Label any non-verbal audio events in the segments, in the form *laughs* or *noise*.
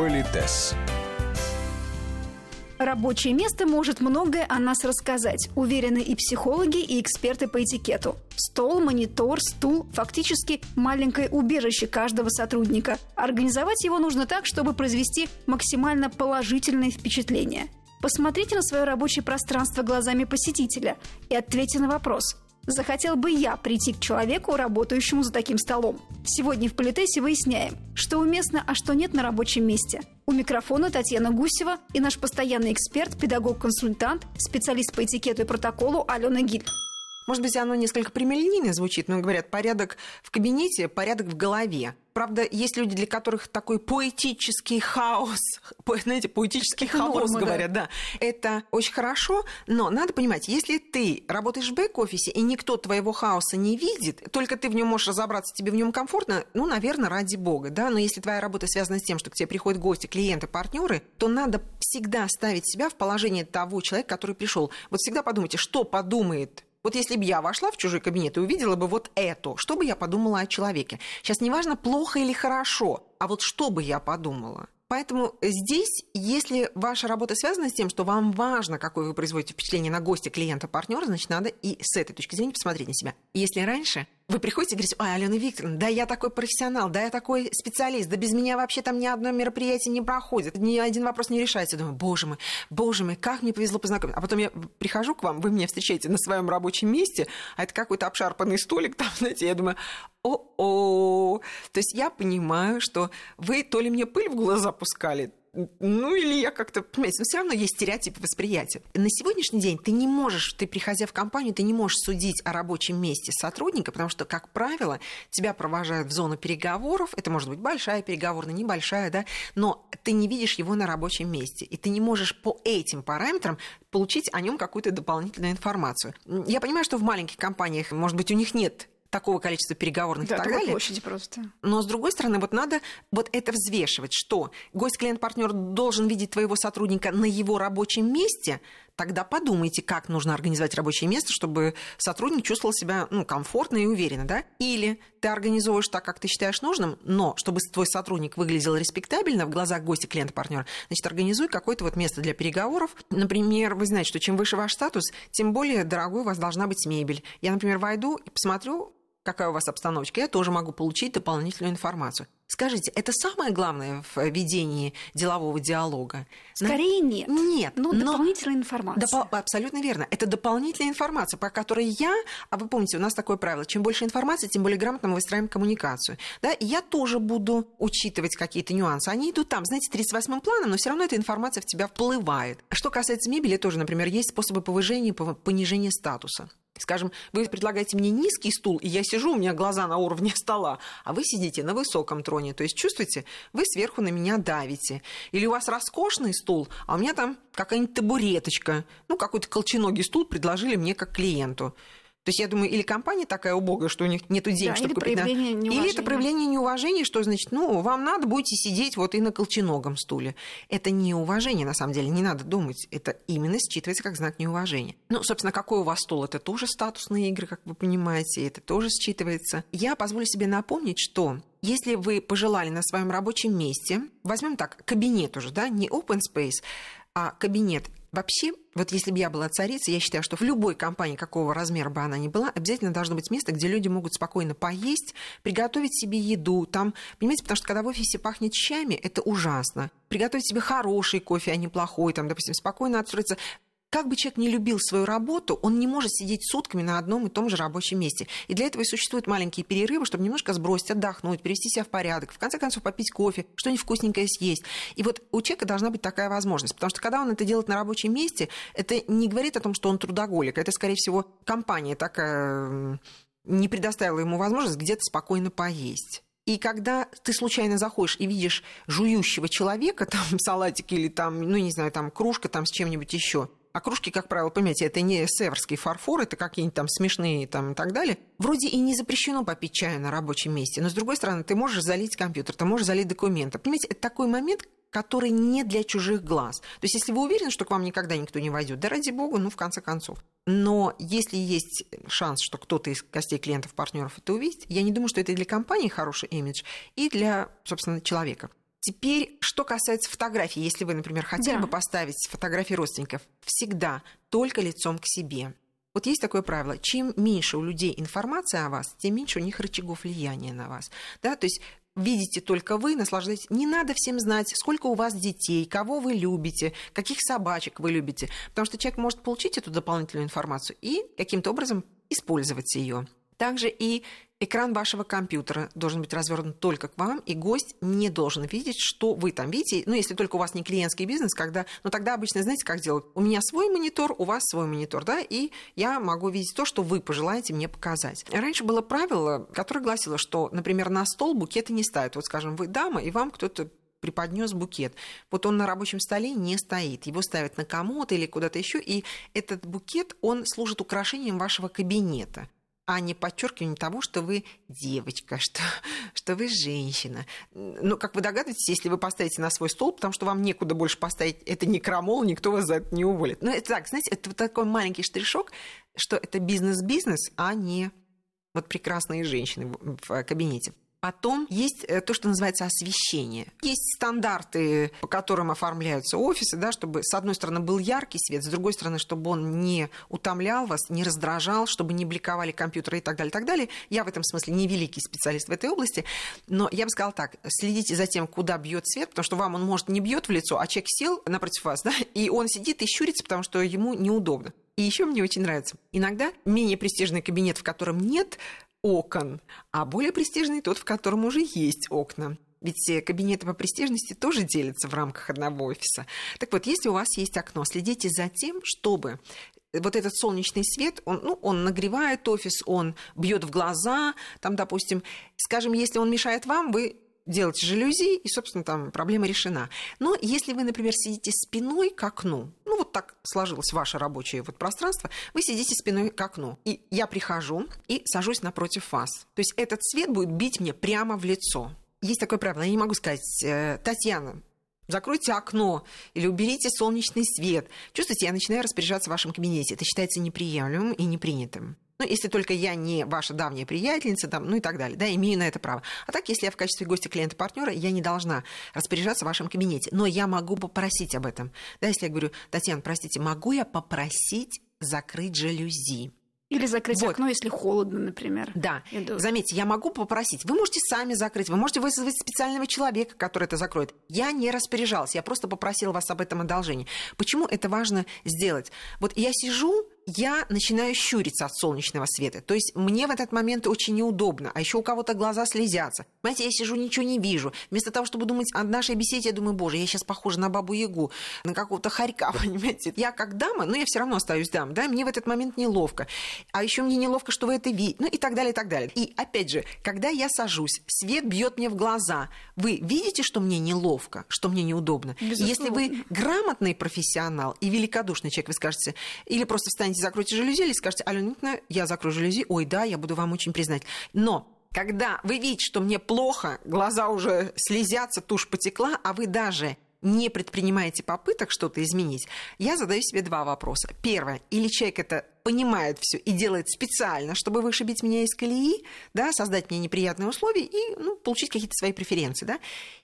Политес. Рабочее место может многое о нас рассказать, уверены и психологи, и эксперты по этикету. Стол, монитор, стул – фактически маленькое убежище каждого сотрудника. Организовать его нужно так, чтобы произвести максимально положительное впечатление. Посмотрите на свое рабочее пространство глазами посетителя и ответьте на вопрос – захотел бы я прийти к человеку, работающему за таким столом? Сегодня в Политесе выясняем, что уместно, а что нет на рабочем месте. У микрофона Татьяна Гусева и наш постоянный эксперт, педагог-консультант, специалист по этикету и протоколу Алена Гиль. Может быть, оно несколько прямолинейно звучит, но говорят, порядок в кабинете, порядок в голове. Правда, есть люди, для которых такой поэтический хаос, *laughs* знаете, поэтический это хаос, норма, говорят, да. да. Это очень хорошо, но надо понимать, если ты работаешь в бэк-офисе, и никто твоего хаоса не видит, только ты в нем можешь разобраться, тебе в нем комфортно, ну, наверное, ради бога, да, но если твоя работа связана с тем, что к тебе приходят гости, клиенты, партнеры, то надо всегда ставить себя в положение того человека, который пришел. Вот всегда подумайте, что подумает вот если бы я вошла в чужой кабинет и увидела бы вот это, что бы я подумала о человеке? Сейчас неважно, плохо или хорошо, а вот что бы я подумала? Поэтому здесь, если ваша работа связана с тем, что вам важно, какое вы производите впечатление на гостя, клиента, партнера, значит, надо и с этой точки зрения посмотреть на себя. Если раньше вы приходите и говорите, ой, Алена Викторовна, да я такой профессионал, да я такой специалист, да без меня вообще там ни одно мероприятие не проходит, ни один вопрос не решается. Я думаю, боже мой, боже мой, как мне повезло познакомиться. А потом я прихожу к вам, вы меня встречаете на своем рабочем месте, а это какой-то обшарпанный столик там, *laughs* знаете, я думаю, о-о. То есть я понимаю, что вы то ли мне пыль в глаза пускали, ну или я как-то, понимаете, но все равно есть стереотипы восприятия. На сегодняшний день ты не можешь, ты приходя в компанию, ты не можешь судить о рабочем месте сотрудника, потому что, как правило, тебя провожают в зону переговоров, это может быть большая переговорная, небольшая, да, но ты не видишь его на рабочем месте, и ты не можешь по этим параметрам получить о нем какую-то дополнительную информацию. Я понимаю, что в маленьких компаниях, может быть, у них нет такого количества переговорных да, и так далее. площади просто. Но, с другой стороны, вот надо вот это взвешивать, что гость, клиент, партнер должен видеть твоего сотрудника на его рабочем месте, тогда подумайте, как нужно организовать рабочее место, чтобы сотрудник чувствовал себя ну, комфортно и уверенно, да? Или ты организовываешь так, как ты считаешь нужным, но чтобы твой сотрудник выглядел респектабельно в глазах гостя, клиента, партнера, значит, организуй какое-то вот место для переговоров. Например, вы знаете, что чем выше ваш статус, тем более дорогой у вас должна быть мебель. Я, например, войду и посмотрю, какая у вас обстановочка, я тоже могу получить дополнительную информацию. Скажите, это самое главное в ведении делового диалога? Скорее нет. Нет. Но, но дополнительная информация. Допол- абсолютно верно. Это дополнительная информация, по которой я, а вы помните, у нас такое правило, чем больше информации, тем более грамотно мы выстраиваем коммуникацию. Да? И я тоже буду учитывать какие-то нюансы. Они идут там, знаете, 38-м планом, но все равно эта информация в тебя вплывает. Что касается мебели, тоже, например, есть способы повышения, понижения статуса. Скажем, вы предлагаете мне низкий стул, и я сижу, у меня глаза на уровне *laughs* стола, а вы сидите на высоком троне. То есть чувствуете, вы сверху на меня давите. Или у вас роскошный стул, а у меня там какая-нибудь табуреточка, ну, какой-то колченогий стул предложили мне как клиенту. То есть я думаю, или компания такая убогая, что у них нет денег, да, чтобы или купить. Проявление на... Или это проявление неуважения, что значит, ну, вам надо будете сидеть вот и на колченогом стуле. Это не уважение, на самом деле, не надо думать. Это именно считывается как знак неуважения. Ну, собственно, какой у вас стул? Это тоже статусные игры, как вы понимаете, это тоже считывается. Я позволю себе напомнить, что если вы пожелали на своем рабочем месте, возьмем так, кабинет уже, да, не open space, а кабинет Вообще, вот если бы я была царицей, я считаю, что в любой компании, какого размера бы она ни была, обязательно должно быть место, где люди могут спокойно поесть, приготовить себе еду. Там, понимаете, потому что когда в офисе пахнет чаями, это ужасно. Приготовить себе хороший кофе, а не плохой, там, допустим, спокойно отстроиться как бы человек не любил свою работу, он не может сидеть сутками на одном и том же рабочем месте. И для этого и существуют маленькие перерывы, чтобы немножко сбросить, отдохнуть, привести себя в порядок, в конце концов попить кофе, что-нибудь вкусненькое съесть. И вот у человека должна быть такая возможность, потому что когда он это делает на рабочем месте, это не говорит о том, что он трудоголик, это, скорее всего, компания такая не предоставила ему возможность где-то спокойно поесть. И когда ты случайно заходишь и видишь жующего человека, *laughs* там салатик или там, ну не знаю, там кружка там с чем-нибудь еще, а кружки, как правило, понимаете, это не северский фарфор, это какие-нибудь там смешные там и так далее. Вроде и не запрещено попить чаю на рабочем месте, но с другой стороны, ты можешь залить компьютер, ты можешь залить документы. Понимаете, это такой момент, который не для чужих глаз. То есть, если вы уверены, что к вам никогда никто не войдет, да ради бога, ну, в конце концов. Но если есть шанс, что кто-то из гостей клиентов, партнеров это увидит, я не думаю, что это и для компании хороший имидж, и для, собственно, человека. Теперь, что касается фотографий, если вы, например, хотели да. бы поставить фотографии родственников, всегда только лицом к себе. Вот есть такое правило, чем меньше у людей информации о вас, тем меньше у них рычагов влияния на вас. Да? То есть видите только вы, наслаждаетесь. Не надо всем знать, сколько у вас детей, кого вы любите, каких собачек вы любите. Потому что человек может получить эту дополнительную информацию и каким-то образом использовать ее. Также и экран вашего компьютера должен быть развернут только к вам, и гость не должен видеть, что вы там видите. Ну, если только у вас не клиентский бизнес, когда... Ну, тогда обычно, знаете, как делают? У меня свой монитор, у вас свой монитор, да, и я могу видеть то, что вы пожелаете мне показать. Раньше было правило, которое гласило, что, например, на стол букеты не ставят. Вот, скажем, вы дама, и вам кто-то преподнес букет. Вот он на рабочем столе не стоит. Его ставят на комод или куда-то еще, и этот букет, он служит украшением вашего кабинета а не подчеркивание того, что вы девочка, *laughs* что, что вы женщина. Ну, как вы догадываетесь, если вы поставите на свой стол, потому что вам некуда больше поставить, это не крамол, никто вас за это не уволит. Но это так, знаете, это вот такой маленький штришок, что это бизнес-бизнес, а не вот прекрасные женщины в кабинете. Потом есть э, то, что называется освещение. Есть стандарты, по которым оформляются офисы, да, чтобы, с одной стороны, был яркий свет, с другой стороны, чтобы он не утомлял вас, не раздражал, чтобы не бликовали компьютеры и так далее, и так далее. Я в этом смысле не великий специалист в этой области, но я бы сказала так, следите за тем, куда бьет свет, потому что вам он, может, не бьет в лицо, а человек сел напротив вас, *laughs* да, и он сидит и щурится, потому что ему неудобно. И еще мне очень нравится. Иногда менее престижный кабинет, в котором нет окон, а более престижный тот, в котором уже есть окна. Ведь кабинеты по престижности тоже делятся в рамках одного офиса. Так вот, если у вас есть окно, следите за тем, чтобы вот этот солнечный свет, он, ну, он нагревает офис, он бьет в глаза, там, допустим, скажем, если он мешает вам, вы делать жалюзи, и, собственно, там проблема решена. Но если вы, например, сидите спиной к окну, ну, так сложилось ваше рабочее вот пространство, вы сидите спиной к окну, и я прихожу и сажусь напротив вас. То есть этот свет будет бить мне прямо в лицо. Есть такое правило, я не могу сказать, э, Татьяна, закройте окно или уберите солнечный свет. Чувствуете, я начинаю распоряжаться в вашем кабинете. Это считается неприемлемым и непринятым. Ну, если только я не ваша давняя приятельница, там, ну и так далее, да, имею на это право. А так, если я в качестве гостя клиента партнера, я не должна распоряжаться в вашем кабинете, но я могу попросить об этом. Да, если я говорю, Татьяна, простите, могу я попросить закрыть жалюзи? Или закрыть вот. окно, если холодно, например. Да. Иду. Заметьте, я могу попросить. Вы можете сами закрыть, вы можете вызвать специального человека, который это закроет. Я не распоряжалась, я просто попросила вас об этом одолжении. Почему это важно сделать? Вот я сижу я начинаю щуриться от солнечного света. То есть мне в этот момент очень неудобно. А еще у кого-то глаза слезятся. Понимаете, я сижу, ничего не вижу. Вместо того, чтобы думать о нашей беседе, я думаю, боже, я сейчас похожа на бабу Ягу, на какого-то хорька, *laughs* понимаете. Я как дама, но я все равно остаюсь дамой, да, мне в этот момент неловко. А еще мне неловко, что вы это видите, ну и так далее, и так далее. И опять же, когда я сажусь, свет бьет мне в глаза, вы видите, что мне неловко, что мне неудобно? Безусловно. Если вы грамотный профессионал и великодушный человек, вы скажете, или просто встанете встанете, закройте жалюзи или скажете, Алена Николаевна, я закрою жалюзи, ой, да, я буду вам очень признать. Но когда вы видите, что мне плохо, глаза уже слезятся, тушь потекла, а вы даже не предпринимаете попыток что-то изменить, я задаю себе два вопроса. Первое, или человек это понимает все и делает специально, чтобы вышибить меня из колеи, да, создать мне неприятные условия и ну, получить какие-то свои преференции, да,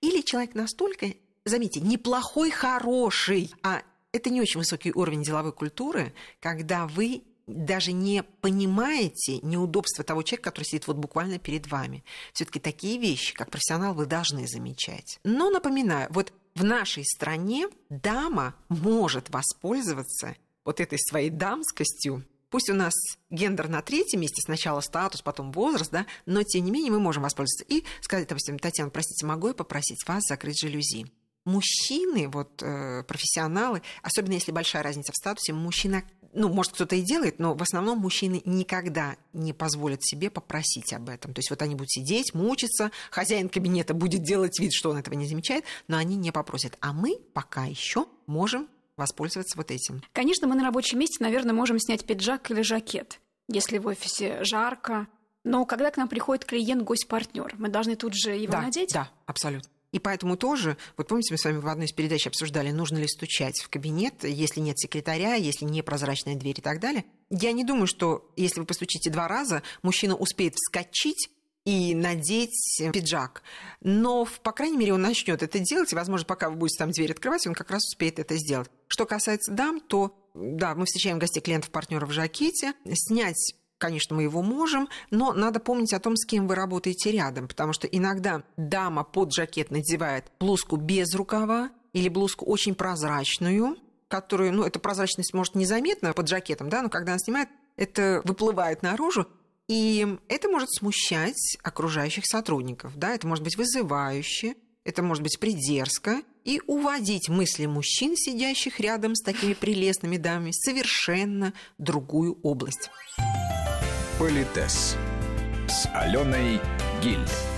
или человек настолько заметьте, неплохой, хороший, а это не очень высокий уровень деловой культуры, когда вы даже не понимаете неудобства того человека, который сидит вот буквально перед вами. Все-таки такие вещи, как профессионал, вы должны замечать. Но напоминаю, вот в нашей стране дама может воспользоваться вот этой своей дамскостью. Пусть у нас гендер на третьем месте, сначала статус, потом возраст, да, но тем не менее мы можем воспользоваться и сказать, допустим, Татьяна, простите, могу я попросить вас закрыть жалюзи? Мужчины, вот э, профессионалы, особенно если большая разница в статусе, мужчина, ну, может, кто-то и делает, но в основном мужчины никогда не позволят себе попросить об этом. То есть вот они будут сидеть, мучиться, хозяин кабинета будет делать вид, что он этого не замечает, но они не попросят. А мы пока еще можем воспользоваться вот этим. Конечно, мы на рабочем месте, наверное, можем снять пиджак или жакет, если в офисе жарко. Но когда к нам приходит клиент, гость, партнер, мы должны тут же его да, надеть? Да, абсолютно. И поэтому тоже, вот помните, мы с вами в одной из передач обсуждали, нужно ли стучать в кабинет, если нет секретаря, если не прозрачная дверь и так далее. Я не думаю, что если вы постучите два раза, мужчина успеет вскочить и надеть пиджак. Но, по крайней мере, он начнет это делать, и, возможно, пока вы будете там дверь открывать, он как раз успеет это сделать. Что касается дам, то, да, мы встречаем гостей клиентов партнеров в жакете. Снять Конечно, мы его можем, но надо помнить о том, с кем вы работаете рядом, потому что иногда дама под жакет надевает блузку без рукава или блузку очень прозрачную, которую, ну, эта прозрачность может незаметна под жакетом, да, но когда она снимает, это выплывает наружу, и это может смущать окружающих сотрудников, да, это может быть вызывающе, это может быть придерзко, и уводить мысли мужчин, сидящих рядом с такими прелестными дамами, совершенно другую область. Политес с Аленой Гиль.